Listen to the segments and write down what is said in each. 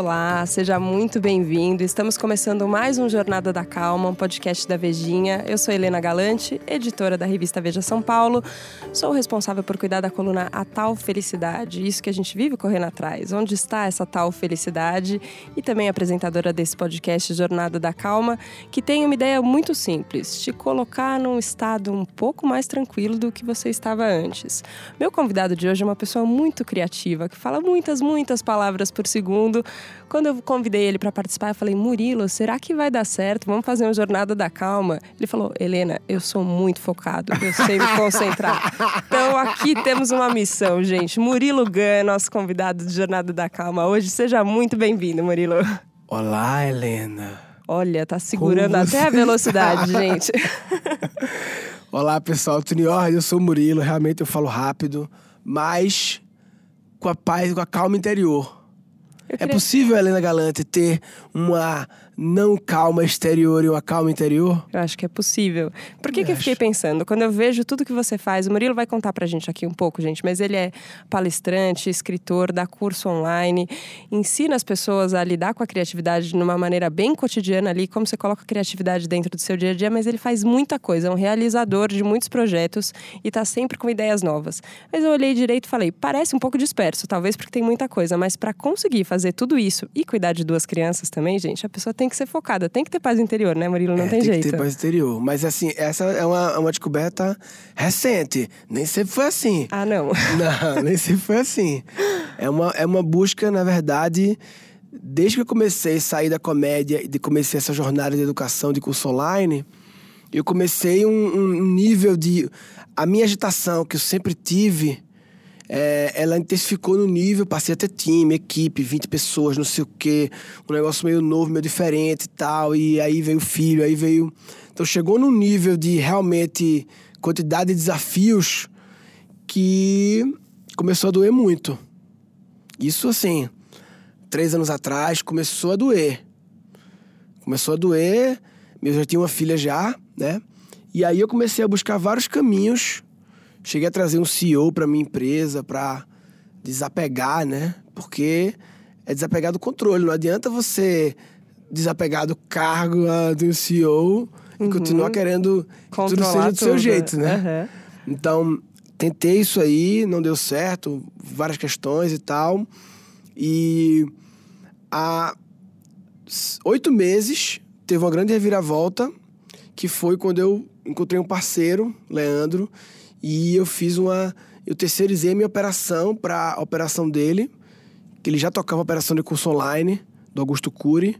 Olá, seja muito bem-vindo. Estamos começando mais um Jornada da Calma, um podcast da Vejinha. Eu sou Helena Galante, editora da revista Veja São Paulo. Sou responsável por cuidar da coluna A Tal Felicidade, isso que a gente vive correndo atrás. Onde está essa tal felicidade? E também apresentadora desse podcast Jornada da Calma, que tem uma ideia muito simples: te colocar num estado um pouco mais tranquilo do que você estava antes. Meu convidado de hoje é uma pessoa muito criativa, que fala muitas, muitas palavras por segundo quando eu convidei ele para participar, eu falei: Murilo, será que vai dar certo? Vamos fazer uma jornada da calma. Ele falou: Helena, eu sou muito focado, eu sei me concentrar. então aqui temos uma missão, gente. Murilo Gan, nosso convidado de Jornada da Calma hoje. Seja muito bem-vindo, Murilo. Olá, Helena. Olha, tá segurando até a velocidade, gente. Olá, pessoal. Ordem? Eu sou o Murilo. Realmente eu falo rápido, mas com a paz, com a calma interior. É queria... É possível, Helena Galante, ter uma não calma exterior e uma calma interior? Eu acho que é possível. Por que, eu que eu fiquei pensando? Quando eu vejo tudo que você faz, o Murilo vai contar pra gente aqui um pouco, gente, mas ele é palestrante, escritor, dá curso online, ensina as pessoas a lidar com a criatividade de uma maneira bem cotidiana ali, como você coloca a criatividade dentro do seu dia a dia, mas ele faz muita coisa, é um realizador de muitos projetos e tá sempre com ideias novas. Mas eu olhei direito e falei, parece um pouco disperso, talvez porque tem muita coisa, mas para conseguir fazer tudo isso e cuidar de duas crianças também, gente, a pessoa tem que ser focada, tem que ter paz interior, né, Murilo? Não é, tem, tem jeito. Tem que ter paz interior. Mas assim, essa é uma, uma descoberta recente. Nem sempre foi assim. Ah, não. Não, nem sempre foi assim. É uma, é uma busca, na verdade, desde que eu comecei a sair da comédia e comecei essa jornada de educação de curso online, eu comecei um, um nível de. A minha agitação que eu sempre tive é, ela intensificou no nível, passei a ter time, equipe, 20 pessoas, não sei o quê, um negócio meio novo, meio diferente e tal, e aí veio o filho, aí veio... Então chegou num nível de realmente quantidade de desafios que começou a doer muito. Isso assim, três anos atrás começou a doer. Começou a doer, eu já tinha uma filha já, né? E aí eu comecei a buscar vários caminhos Cheguei a trazer um CEO para minha empresa para desapegar, né? Porque é desapegar do controle. Não adianta você desapegar do cargo uh, do CEO uhum. e continuar querendo que tudo seja do seu jeito, né? Uhum. Então, tentei isso aí, não deu certo, várias questões e tal. E há oito meses teve uma grande reviravolta, que foi quando eu encontrei um parceiro, Leandro, e eu fiz uma. Eu terceirizei a minha operação para a operação dele, que ele já tocava a operação de curso online, do Augusto Cury.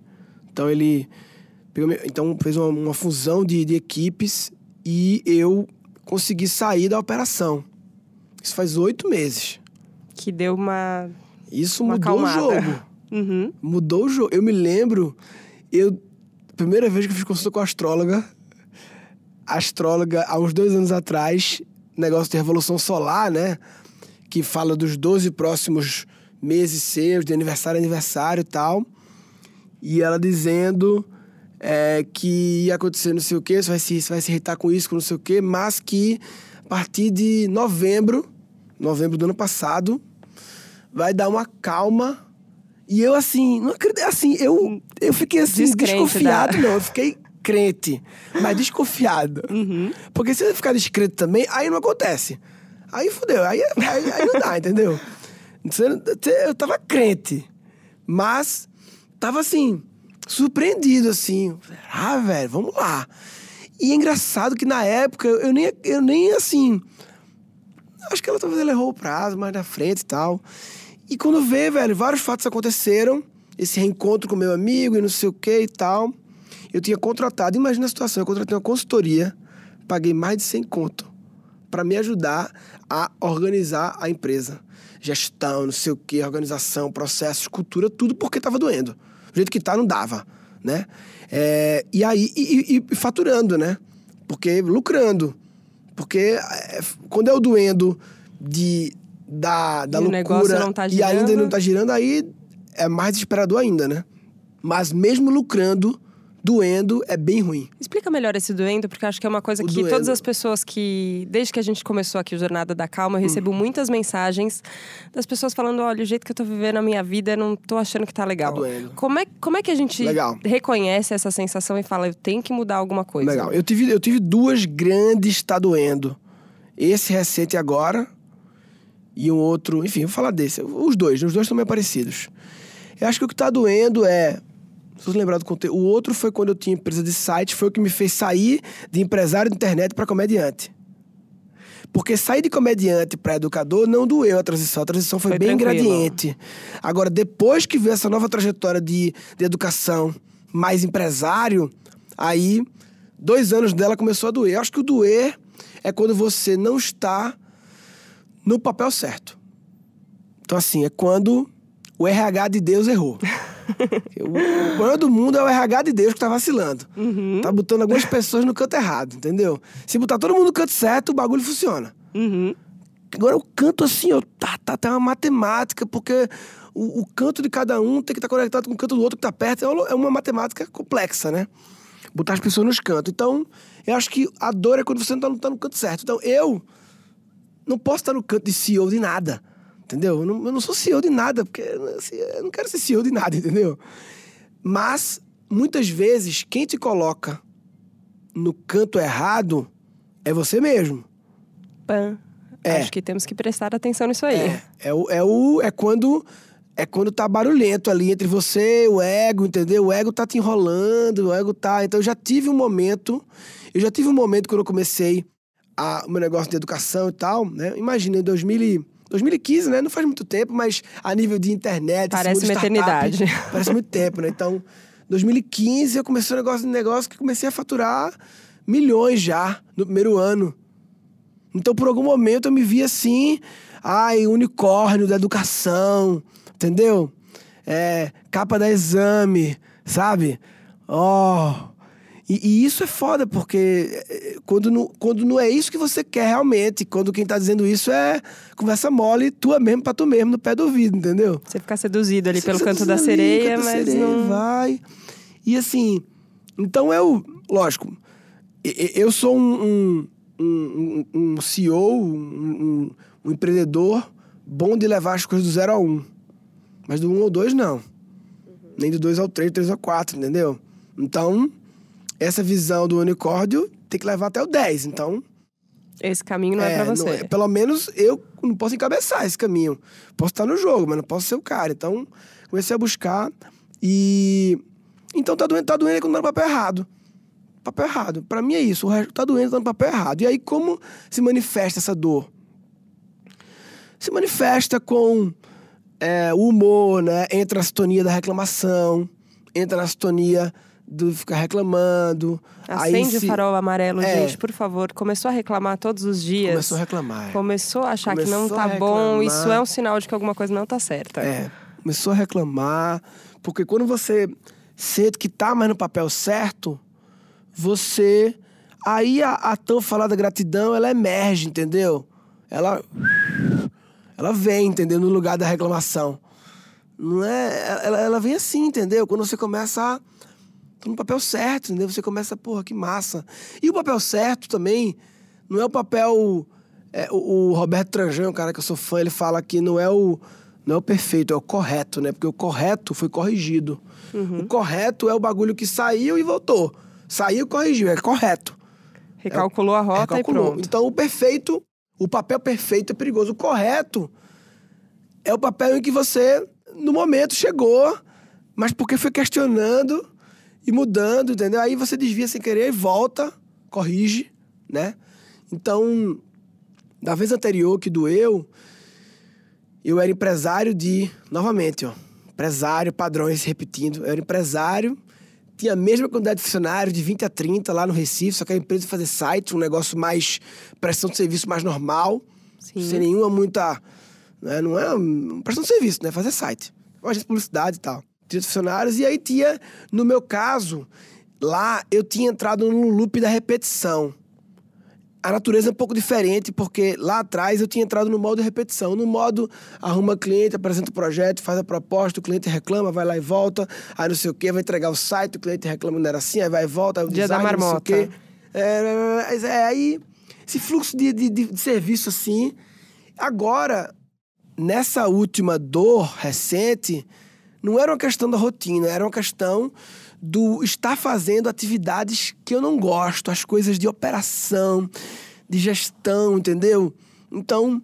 Então ele pegou, então fez uma, uma fusão de, de equipes e eu consegui sair da operação. Isso faz oito meses. Que deu uma. Isso uma mudou acalmada. o jogo. Uhum. Mudou o jogo. Eu me lembro, eu. Primeira vez que eu fiz consulta com a astróloga, a astróloga, há uns dois anos atrás, negócio de revolução solar, né? Que fala dos 12 próximos meses seus, de aniversário a aniversário e tal. E ela dizendo é, que ia acontecer não sei o quê, você vai, se, você vai se irritar com isso, com não sei o quê, mas que a partir de novembro, novembro do ano passado, vai dar uma calma. E eu, assim, não acredito, assim, eu, eu fiquei assim, Descrente desconfiado, da... não, eu fiquei crente, mas desconfiado. Uhum. Porque se você ficar discreto também, aí não acontece. Aí fudeu, aí, aí, aí não dá, entendeu? Eu tava crente, mas tava assim, surpreendido, assim. Ah, velho, vamos lá. E é engraçado que na época eu nem, eu nem assim. Acho que ela talvez ela errou o prazo mais na frente e tal. E quando vê, velho, vários fatos aconteceram. Esse reencontro com meu amigo e não sei o que e tal. Eu tinha contratado, imagina a situação, eu contratei uma consultoria, paguei mais de 100 conto para me ajudar a organizar a empresa. Gestão, não sei o que, organização, processos, cultura, tudo porque estava doendo. Do jeito que tá, não dava, né? É, e aí, e, e, faturando, né? Porque lucrando. Porque é, quando eu doendo de, da, da loucura tá e ainda não tá girando, aí é mais desesperador ainda, né? Mas mesmo lucrando, doendo é bem ruim. Explica melhor esse doendo, porque eu acho que é uma coisa O que doendo. todas as pessoas que. Desde que a gente começou aqui o Jornada da Calma, eu Hum. recebo muitas mensagens das pessoas falando: olha, o jeito que eu tô vivendo a minha vida, eu não tô achando que tá legal. Tá doendo. Como é, como é que a gente Legal. reconhece essa sensação e fala, eu tenho que mudar alguma coisa? Legal. Eu tive, eu tive duas grandes tá doendo. Esse recente agora e um outro. Enfim, vou falar desse. Os dois, os dois são meio parecidos. Eu acho que o que tá doendo é. Você lembrar do conteúdo. O outro foi quando eu tinha empresa de site, foi o que me fez sair de empresário de internet para comediante. Porque sair de comediante para educador não doeu a transição. A transição foi, Foi bem tranquilo. gradiente. Agora, depois que veio essa nova trajetória de, de educação mais empresário, aí dois anos dela começou a doer. Eu acho que o doer é quando você não está no papel certo. Então, assim, é quando o RH de Deus errou. o o problema do mundo é o RH de Deus que tá vacilando. Tá botando algumas pessoas no canto errado, entendeu? Se botar todo mundo no canto certo, o bagulho funciona. Uhum. Agora o canto assim, ó, tá, tá, tá uma matemática, porque o, o canto de cada um tem que estar conectado com o canto do outro que tá perto. É uma- É uma matemática complexa, né? Botar as pessoas nos cantos. Então, eu acho que a dor é quando você não tá, no- tá no canto certo. Então, eu não posso estar no canto de CEO de nada. Entendeu? Eu não, eu não sou CEO de nada, porque assim, eu não quero ser CEO de nada, entendeu? Mas, muitas vezes, quem te coloca no canto errado é você mesmo. Pã. É. Acho que temos que prestar atenção nisso aí. É, é, o, é, o, é quando é quando tá barulhento ali entre você e o ego, entendeu? O ego tá te enrolando, o ego tá. Então eu já tive um momento, eu já tive um momento quando eu comecei a, o meu negócio de educação e tal, né? Imagina, em 2000, e- 2015, né? Não faz muito tempo, mas a nível de internet, Parece uma eternidade. Parece muito tempo, né? Então, 2015 eu comecei um negócio de negócio que comecei a faturar milhões já no primeiro ano. Então, por algum momento, eu me vi assim, ai, unicórnio da educação, entendeu? É, capa da exame, sabe? Ó. E, e isso é foda, porque é, quando não, quando não é isso que você quer realmente, quando quem tá dizendo isso é conversa mole, tua mesmo pra tu mesmo, no pé do ouvido, entendeu? Você ficar seduzido ali Você pelo canto da ali, sereia, canto mas sereia, não. Vai. E assim, então eu, lógico, eu sou um, um, um, um CEO, um, um- empreendedor bom de levar as coisas do zero ao um. Mas do um ao dois, não. Nem do dois ao três, três ao quatro, entendeu? Então, essa visão do unicórnio tem que levar até o 10. Então, Esse caminho não é, pra você. é- pelo menos eu não posso encabeçar esse caminho. Posso estar no jogo, mas não posso ser o cara. Então, comecei a buscar e. Então tá doendo, tá doendo é quando tá no papel errado. Papel errado. Pra mim é isso. O resto tá doendo, tá no papel errado. E aí, como se manifesta essa dor? Se manifesta com é, o humor, né? Entra na sintonia da reclamação, entra na sintonia do ficar reclamando. Acende o se- farol amarelo, É. gente, por favor. Começou a reclamar todos os dias. Começou a reclamar. é. Começou a achar que não Começou tá bom, isso é um sinal de que alguma coisa não tá certa. É, começou a reclamar, porque quando você sente que tá mais no papel certo, você. Aí a, a tão falada gratidão, ela emerge, entendeu? Ela. Ela vem, entendeu? No lugar da reclamação. Não é. Ela, ela vem assim, entendeu? Quando você começa a. Tô no papel certo, entendeu? Você começa, porra, que massa. E o papel certo também não é o papel. é, o, o Roberto Tranjão, um cara que eu sou fã, ele fala que não é o. Não é o perfeito, é o correto, né? Porque o correto foi corrigido. O correto é o bagulho que saiu e voltou. Saiu e corrigiu, é correto. Recalculou a rota Recalculou. e pronto. Então o perfeito, o papel perfeito é perigoso. O correto é o papel em que você, no momento, chegou, mas porque foi questionando e mudando, entendeu? Aí você desvia sem querer e volta, corrige, né? Então, da vez anterior que doeu, eu era empresário de, novamente, ó, empresário, padrões repetindo. Eu era empresário, tinha a mesma quantidade de funcionários, de 20 a 30 lá no Recife, só que a empresa fazer site, um negócio mais, prestação de serviço mais normal, Sim. sem nenhuma muita, né, não é prestação de serviço, né, fazer site. Uma agência de publicidade e tal. Tinha funcionários, e aí tinha, no meu caso, lá eu tinha entrado no loop da repetição. a natureza é um pouco diferente, porque lá atrás eu tinha entrado no modo repetição. No modo arruma cliente, apresenta o projeto, faz a proposta, o cliente reclama, vai lá e volta, aí não sei o quê, vai entregar o site, o cliente reclama, não era assim, aí vai e volta, aí o Dia da design, não sei o marmota. quê. É, é, é, aí, esse fluxo de, de, de serviço assim. Agora, nessa última dor recente, não era uma questão da rotina, era uma questão do estar fazendo atividades que eu não gosto, as coisas de operação, de gestão, entendeu? Então,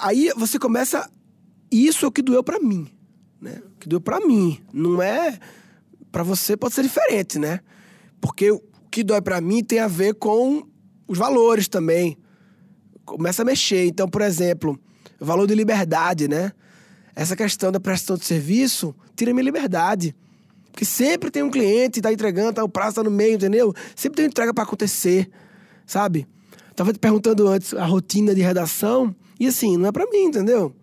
aí você começa. Isso é o que doeu pra mim, né? O que doeu pra mim. Não é. Pra você pode ser diferente, né? Porque o que dói pra mim tem a ver com os valores também. Começa a mexer. Então, por exemplo, valor de liberdade, né? Essa questão da prestação de serviço tira minha liberdade. Porque sempre tem um cliente, tá entregando, tá, o prazo tá no meio, entendeu? Sempre tem uma entrega para acontecer, sabe? Tava te perguntando antes a rotina de redação, e assim, não é para mim, entendeu?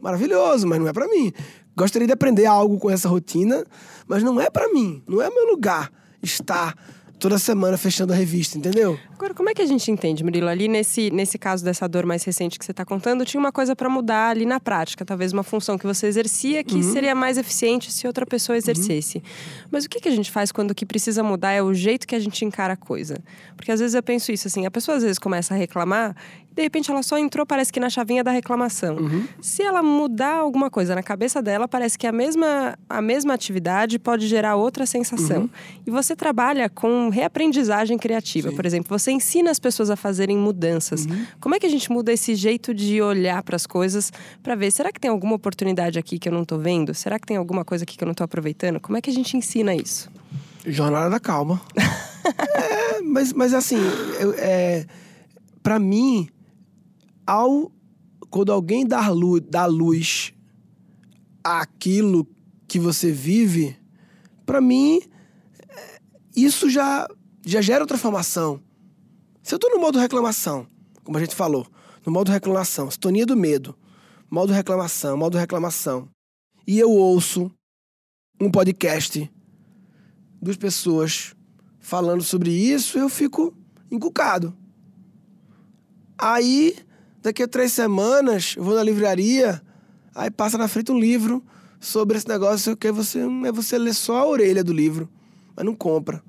Maravilhoso, mas não é para mim. Gostaria de aprender algo com essa rotina, mas não é para mim, não é meu lugar estar toda semana fechando a revista, entendeu? Agora, como é que a gente entende, Murilo? Ali nesse, nesse caso dessa dor mais recente que você está contando, tinha uma coisa para mudar ali na prática. Talvez uma função que você exercia que seria mais eficiente se outra pessoa exercesse. Mas o que, que a gente faz quando o que precisa mudar é o jeito que a gente encara a coisa? Porque às vezes eu penso isso assim: a pessoa às vezes começa a reclamar de repente ela só entrou, parece que na chavinha da reclamação. Se ela mudar alguma coisa na cabeça dela, parece que a mesma, a mesma atividade pode gerar outra sensação. E você trabalha com reaprendizagem criativa. Por exemplo, você ensina as pessoas a fazerem mudanças. Como é que a gente muda esse jeito de olhar para as coisas para ver, será que tem alguma oportunidade aqui que eu não estou vendo? Será que tem alguma coisa aqui que eu não estou aproveitando? Como é que a gente ensina isso? Jornada da calma. é, mas, mas assim, eu, é, para mim, ao quando alguém dá luz, dá luz àquilo que você vive, para mim, é, isso já, já gera transformação. Se eu tô no modo reclamação, como a gente falou, no modo reclamação, sintonia do medo, modo reclamação, modo reclamação, e eu ouço um podcast duas pessoas falando sobre isso, eu fico encucado. Aí, daqui a três semanas, eu vou na livraria, aí passa na frente um livro sobre esse negócio que você, é você lê só a orelha do livro, mas não compra.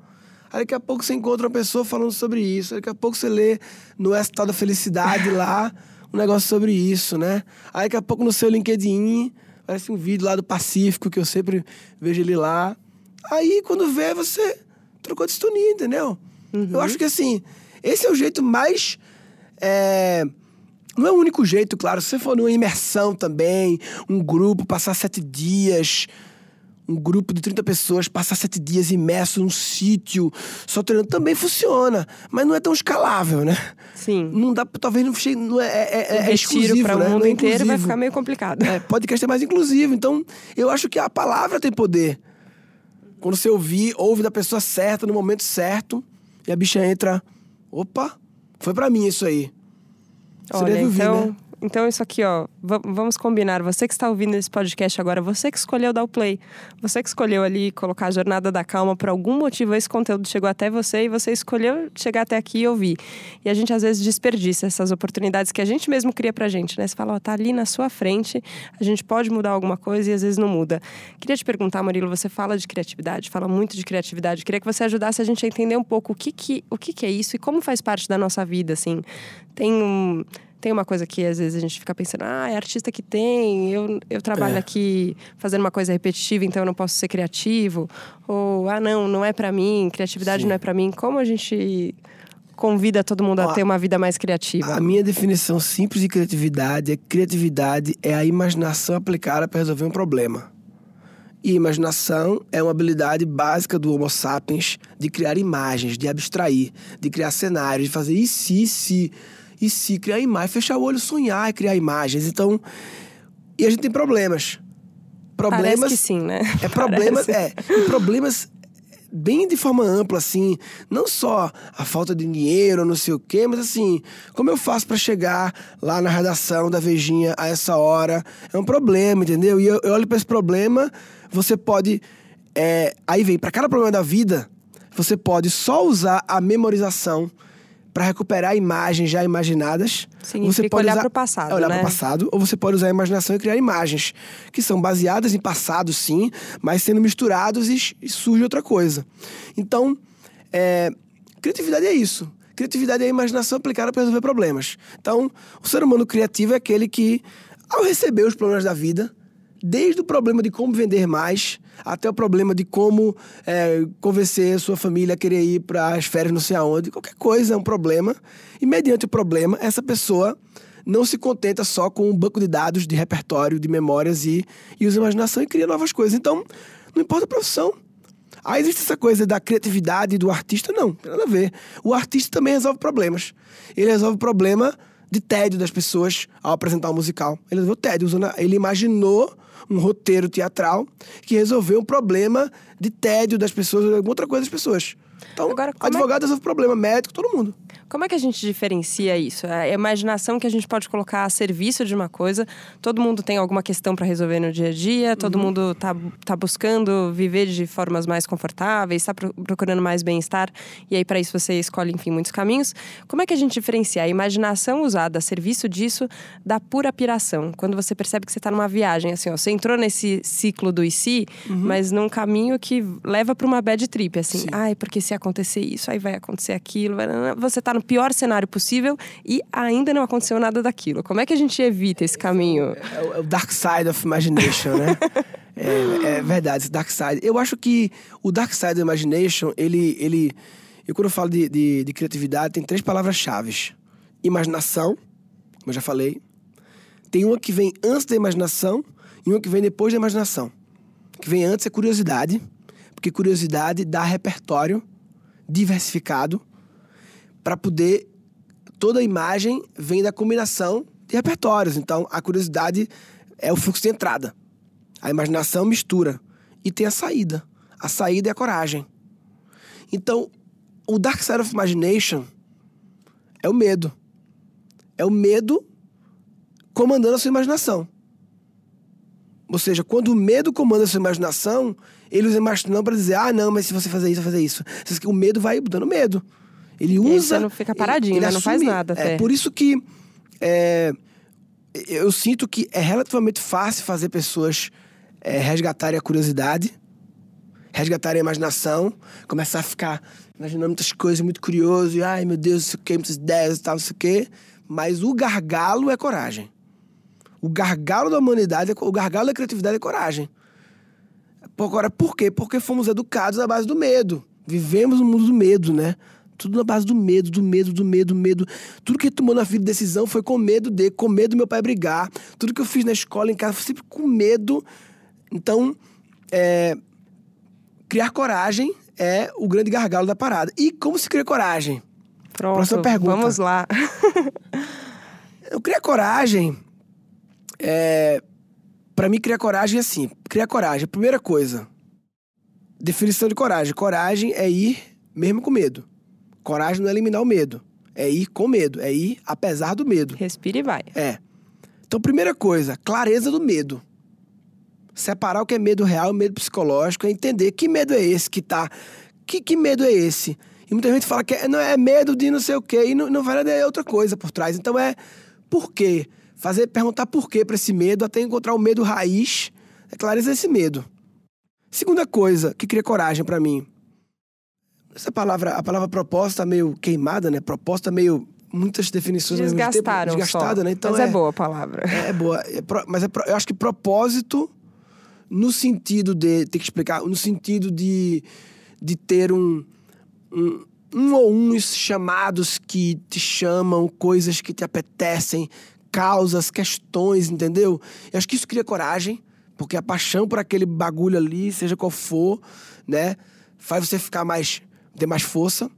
Aí daqui a pouco você encontra uma pessoa falando sobre isso, aí daqui a pouco você lê no Tal da Felicidade lá um negócio sobre isso, né? Aí daqui a pouco no seu LinkedIn aparece um vídeo lá do Pacífico, que eu sempre vejo ele lá. Aí, quando vê, você trocou de sintonia, entendeu? Eu acho que, assim, esse é o jeito mais... é, Não é o único jeito, claro. Se você for numa imersão também, um grupo, passar sete dias... Um grupo de 30 pessoas passar sete dias imerso num sítio, só treinando, também funciona. Mas não é tão escalável, né? Sim. Não dá, talvez não, chegue, não é, é, é, é exclusivo, para o né? mundo é inteiro vai ficar meio complicado. É, podcast é mais inclusivo. Então, eu acho que a palavra tem poder. Quando você ouvir, ouve da pessoa certa, no momento certo, e a bicha entra. Opa, foi pra mim isso aí. Você Olha, deve ouvir, então, né? Então isso aqui, ó, va- vamos combinar. Você que está ouvindo esse podcast agora, você que escolheu dar o play, você que escolheu ali colocar a jornada da calma, por algum motivo esse conteúdo chegou até você e você escolheu chegar até aqui e ouvir. E a gente às vezes desperdiça essas oportunidades que a gente mesmo cria pra gente, né? Você fala, ó, tá ali na sua frente, a gente pode mudar alguma coisa e às vezes não muda. Queria te perguntar, Murilo, você fala de criatividade, fala muito de criatividade. Queria que você ajudasse a gente a entender um pouco o que que, o que, que é isso e como faz parte da nossa vida, assim. Tem um tem uma coisa que às vezes a gente fica pensando, ah, é artista que tem, eu, eu trabalho É. aqui fazendo uma coisa repetitiva, então eu não posso ser criativo. Ou, ah, não, não é pra mim, criatividade Sim. não é pra mim. Como a gente convida todo mundo a Ó, ter uma vida mais criativa? A minha definição simples de criatividade é criatividade é a imaginação aplicada para resolver um problema. E imaginação é uma habilidade básica do Homo sapiens de criar imagens, de abstrair, de criar cenários, de fazer e se, se, e se, criar imagens, fechar o olho, sonhar e criar imagens. Então, e a gente tem problemas. Problemas Parece que sim, né? é problemas, Parece. é, e problemas bem de forma ampla, assim, não só a falta de dinheiro, não sei o quê, mas assim, como eu faço pra chegar lá na redação da Vejinha a essa hora? É um problema, entendeu? E eu, eu olho pra esse problema, você pode. é, aí vem, pra cada problema da vida, você pode só usar a memorização para recuperar imagens já imaginadas. Significa você pode olhar usar, pro passado, é olhar né? para o passado, ou você pode usar a imaginação e criar imagens que são baseadas em passado, sim, mas sendo misturados e, e surge outra coisa. Então, é, criatividade é isso. Criatividade é a imaginação aplicada para resolver problemas. Então, o ser humano criativo é aquele que, ao receber os problemas da vida, desde o problema de como vender mais, até o problema de como é, convencer sua família a querer ir para as férias não sei aonde, qualquer coisa é um problema. E mediante o problema, essa pessoa não se contenta só com um banco de dados, de repertório, de memórias e, e usa imaginação e cria novas coisas. Então, não importa a profissão. Aí existe essa coisa da criatividade do artista? Não, tem nada a ver. O artista também resolve problemas. Ele resolve o problema de tédio das pessoas ao apresentar um musical. Ele resolveu tédio, usando, ele imaginou um roteiro teatral que resolveu um problema de tédio das pessoas, ou alguma outra coisa das pessoas. Então, Agora, é- advogado resolve problema, médico, todo mundo. Como é que a gente diferencia isso? A imaginação que a gente pode colocar a serviço de uma coisa. Todo mundo tem alguma questão para resolver no dia a dia, todo Uhum. mundo tá, tá buscando viver de formas mais confortáveis, está procurando mais bem-estar, e aí para isso você escolhe, enfim, muitos caminhos. Como é que a gente diferencia a imaginação usada a serviço disso da pura piração? Quando você percebe que você está numa viagem, assim, ó, você entrou nesse ciclo do e se, mas num caminho que leva para uma bad trip, assim. Uhum. Sim. Ai, porque se acontecer isso, aí vai acontecer aquilo. vai- Você tá no pior cenário possível e ainda não aconteceu nada daquilo. Como é que a gente evita esse caminho? É o, é o Dark Side of Imagination, né? é, é verdade, esse Dark Side. Eu acho que o Dark Side of Imagination, ele. ele eu, quando eu falo de, de, de criatividade, tem três palavras-chave: imaginação, como eu já falei. Tem uma que vem antes da imaginação e uma que vem depois da imaginação. O que vem antes é curiosidade, porque curiosidade dá repertório diversificado para poder toda a imagem vem da combinação de repertórios. Então, a curiosidade é o fluxo de entrada. A imaginação mistura. E tem a saída. A saída é a coragem. Então, o Dark Side of Imagination é o medo. É o medo comandando a sua imaginação. Ou seja, quando o medo comanda a sua imaginação, ele usa imaginação para dizer: ah, não, mas se você fazer isso, fazer isso. O medo vai dando medo. Ele usa. você não fica paradinho, ele né? Não faz nada É até. por isso que é, eu sinto que é relativamente fácil fazer pessoas é, resgatarem a curiosidade, resgatarem a imaginação, começar a ficar imaginando muitas coisas, muito curioso, e ai meu Deus, não sei o que, muitas ideias e tal, não sei o quê. Mas o gargalo é coragem. O gargalo da humanidade, é o gargalo da criatividade é coragem. Agora, por quê? Porque fomos educados na base do medo. Vivemos no mundo do medo, né? Tudo na base do medo, do medo, do medo, do medo. Tudo que tomou na vida de decisão foi com medo de, com medo do meu pai brigar. Tudo que eu fiz na escola, em casa, foi sempre com medo. Então, é, criar coragem é o grande gargalo da parada. E como se cria coragem? Pronto, Próxima pergunta. vamos lá. Eu criar coragem. É, para mim, criar coragem é assim: criar coragem, primeira coisa. Definição de coragem: coragem é ir mesmo com medo. Coragem não é eliminar o medo. É ir com medo. É ir apesar do medo. Respira e vai. É. Então, primeira coisa, clareza do medo. Separar o que é medo real e medo psicológico é entender que medo é esse que tá. Que, que medo é esse? E muita gente fala que é, não, é medo de não sei o quê, e não, não vai é outra coisa por trás. Então é por quê? Fazer, perguntar por quê para esse medo, até encontrar o medo raiz, é clareza desse medo. Segunda coisa que cria coragem para mim. Essa palavra, a palavra proposta meio queimada, né? Proposta meio muitas definições tempo, Desgastaram desgastada, só. né? Então Mas é, boa a palavra. é, é boa. É pro- mas é pro- eu acho que propósito, no sentido de. Ter que explicar, no sentido de, de ter um, um. Um ou uns chamados que te chamam, coisas que te apetecem, causas, questões, entendeu? Eu acho que isso cria coragem, porque a paixão por aquele bagulho ali, seja qual for, né? Faz você ficar mais. ter mais força.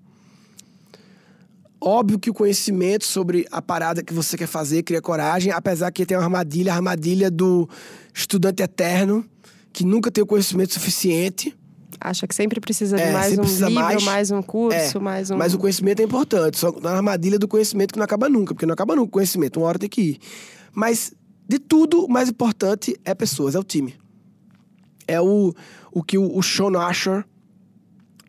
Óbvio que o conhecimento sobre a parada que você quer fazer cria coragem, apesar que tem uma armadilha, a armadilha do estudante eterno, que nunca tem o conhecimento suficiente. Acha que sempre precisa de É, mais um livro, mais. mais, um curso, É, mais um. Mas o conhecimento é importante, só na armadilha do conhecimento que não acaba nunca, porque não acaba nunca o conhecimento, uma hora tem que ir. Mas de tudo, o mais importante é pessoas, é o time. É o, o que o, o Sean Asher,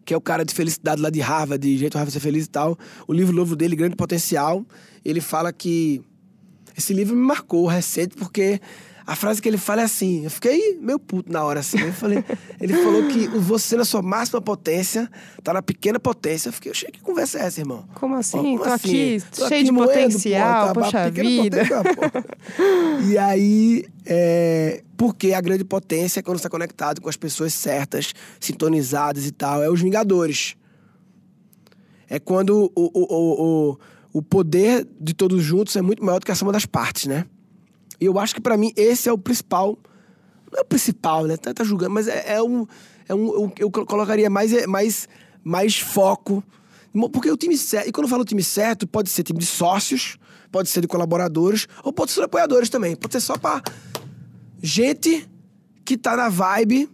que é o cara de felicidade lá de Harvard, de Jeito Harvard Ser Feliz e tal. O livro novo dele, Grande Potencial, ele fala que. Esse livro me marcou recente porque a frase que ele fala é assim, eu fiquei meio puto na hora assim. Eu falei, ele falou que você na sua máxima potência tá na pequena potência. Eu fiquei, achei que conversa é essa, irmão? Como assim? Como tô assim? aqui tô cheio aqui de moendo, potencial, tá, poxa vida. Potência, e aí, é, porque a grande potência é quando está conectado com as pessoas certas, sintonizadas e tal, é os Vingadores. É quando o, o, o, o, o poder de todos juntos é muito maior do que a soma das partes, né? E eu acho que para mim esse é o principal. Não é o principal, né? Tá, tá julgando, mas é, é, um. É um eu, colocaria mais, é, mais, mais foco. Porque o time certo. E quando eu falo time certo, pode ser time de sócios, pode ser de colaboradores, ou pode ser de apoiadores também. Pode ser só pra gente que tá na vibe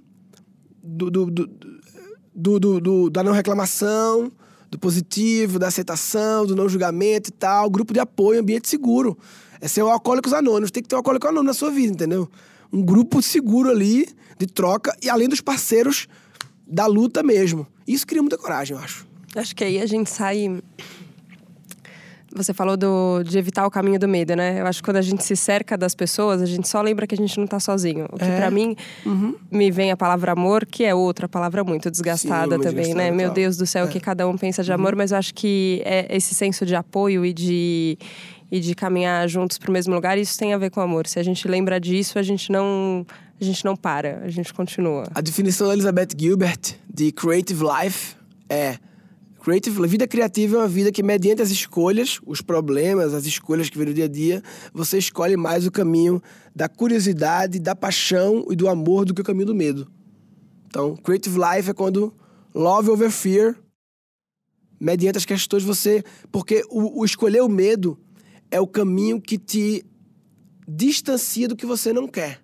do, do, do, do, do da não reclamação, do positivo, da aceitação, do não julgamento e tal. Grupo de apoio, ambiente seguro. É ser o Alcoólicos Anônimos. Tem que ter um Alcoólico Anônimo na sua vida, entendeu? Um grupo seguro ali, de troca, e além dos parceiros da luta mesmo. Isso cria muita coragem, eu acho. Acho que aí a gente sai. Você falou do, de evitar o caminho do medo, né? Eu acho que quando a gente se cerca das pessoas, a gente só lembra que a gente não tá sozinho. O que é. para mim uhum. me vem a palavra amor, que é outra palavra muito desgastada Sim, também, né? Meu Deus do céu, o é. que cada um pensa de amor, uhum. mas eu acho que é esse senso de apoio e de e de caminhar juntos para o mesmo lugar, isso tem a ver com amor. Se a gente lembra disso, a gente não a gente não para, a gente continua. A definição da Elizabeth Gilbert de creative life é creative, vida criativa é uma vida que mediante as escolhas, os problemas, as escolhas que vêm no dia a dia, você escolhe mais o caminho da curiosidade, da paixão e do amor do que o caminho do medo. Então, creative life é quando love over fear mediante as questões você, porque o, o escolher o medo é o caminho que te distancia do que você não quer.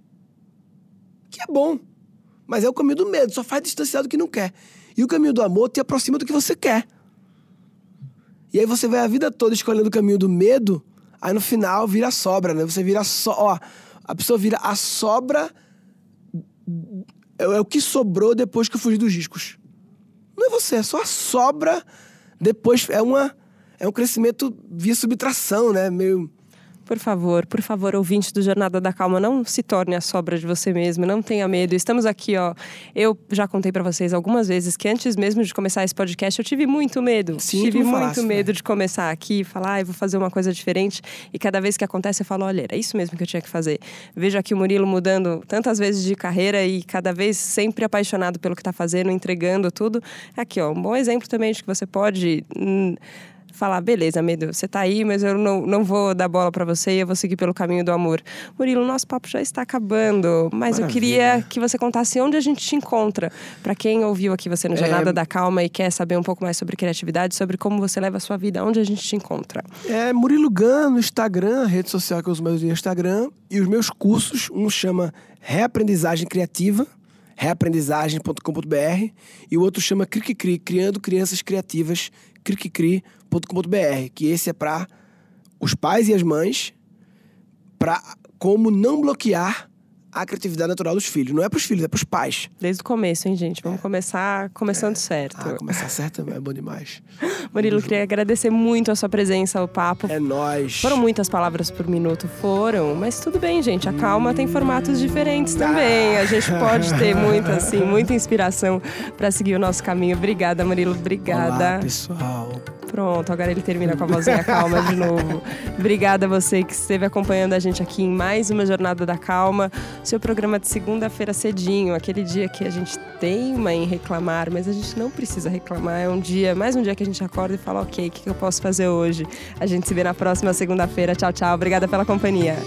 Que é bom, mas é o caminho do medo, só faz distanciar do que não quer. E o caminho do amor te aproxima do que você quer. E aí você vai a vida toda escolhendo o caminho do medo, aí no final vira sobra, né? Você vira só, ó, a pessoa vira a sobra é, é o que sobrou depois que eu fugi dos riscos. Não é você, é só a sobra depois é uma é um crescimento via subtração, né? Meio por favor, por favor, ouvinte do Jornada da Calma, não se torne a sobra de você mesmo, não tenha medo. Estamos aqui, ó. Eu já contei para vocês algumas vezes que antes mesmo de começar esse podcast, eu tive muito medo. Sim, tive muito falasse, medo né? de começar aqui, falar, ah, vou fazer uma coisa diferente. E cada vez que acontece, eu falo, olha, era isso mesmo que eu tinha que fazer. Vejo aqui o Murilo mudando tantas vezes de carreira e cada vez sempre apaixonado pelo que está fazendo, entregando tudo. Aqui, ó, um bom exemplo também de que você pode. Falar, beleza, Medo, você tá aí, mas eu não, não vou dar bola para você e eu vou seguir pelo caminho do amor. Murilo, nosso papo já está acabando, mas Maravilha. eu queria que você contasse onde a gente te encontra. Para quem ouviu aqui você no Jornada é... da Calma e quer saber um pouco mais sobre criatividade, sobre como você leva a sua vida, onde a gente te encontra? É Murilo Gan no Instagram, a rede social que eu uso mais no Instagram, e os meus cursos, um chama Reaprendizagem Criativa, reaprendizagem.com.br e o outro chama Cri Cri, Criando Crianças Criativas, cricri.com.br, que esse é para os pais e as mães, para como não bloquear a criatividade natural dos filhos. Não é para os filhos, é para os pais. Desde o começo, hein, gente? Vamos é. começar começando é. certo. Ah, começar certo é bom demais. Murilo, queria agradecer muito a sua presença ao papo. É nós. Foram muitas palavras por minuto, foram, mas tudo bem, gente. A calma hum. tem formatos diferentes também. A gente pode ter muita, assim, muita inspiração para seguir o nosso caminho. Obrigada, Murilo. Obrigada. Olá, pessoal. Pronto, agora ele termina com a vozinha calma de novo. Obrigada a você que esteve acompanhando a gente aqui em mais uma Jornada da Calma. Seu programa de segunda-feira cedinho, aquele dia que a gente teima em reclamar, mas a gente não precisa reclamar. É um dia, mais um dia que a gente acorda e fala, ok, o que eu posso fazer hoje? A gente se vê na próxima segunda-feira. Tchau, tchau. Obrigada pela companhia.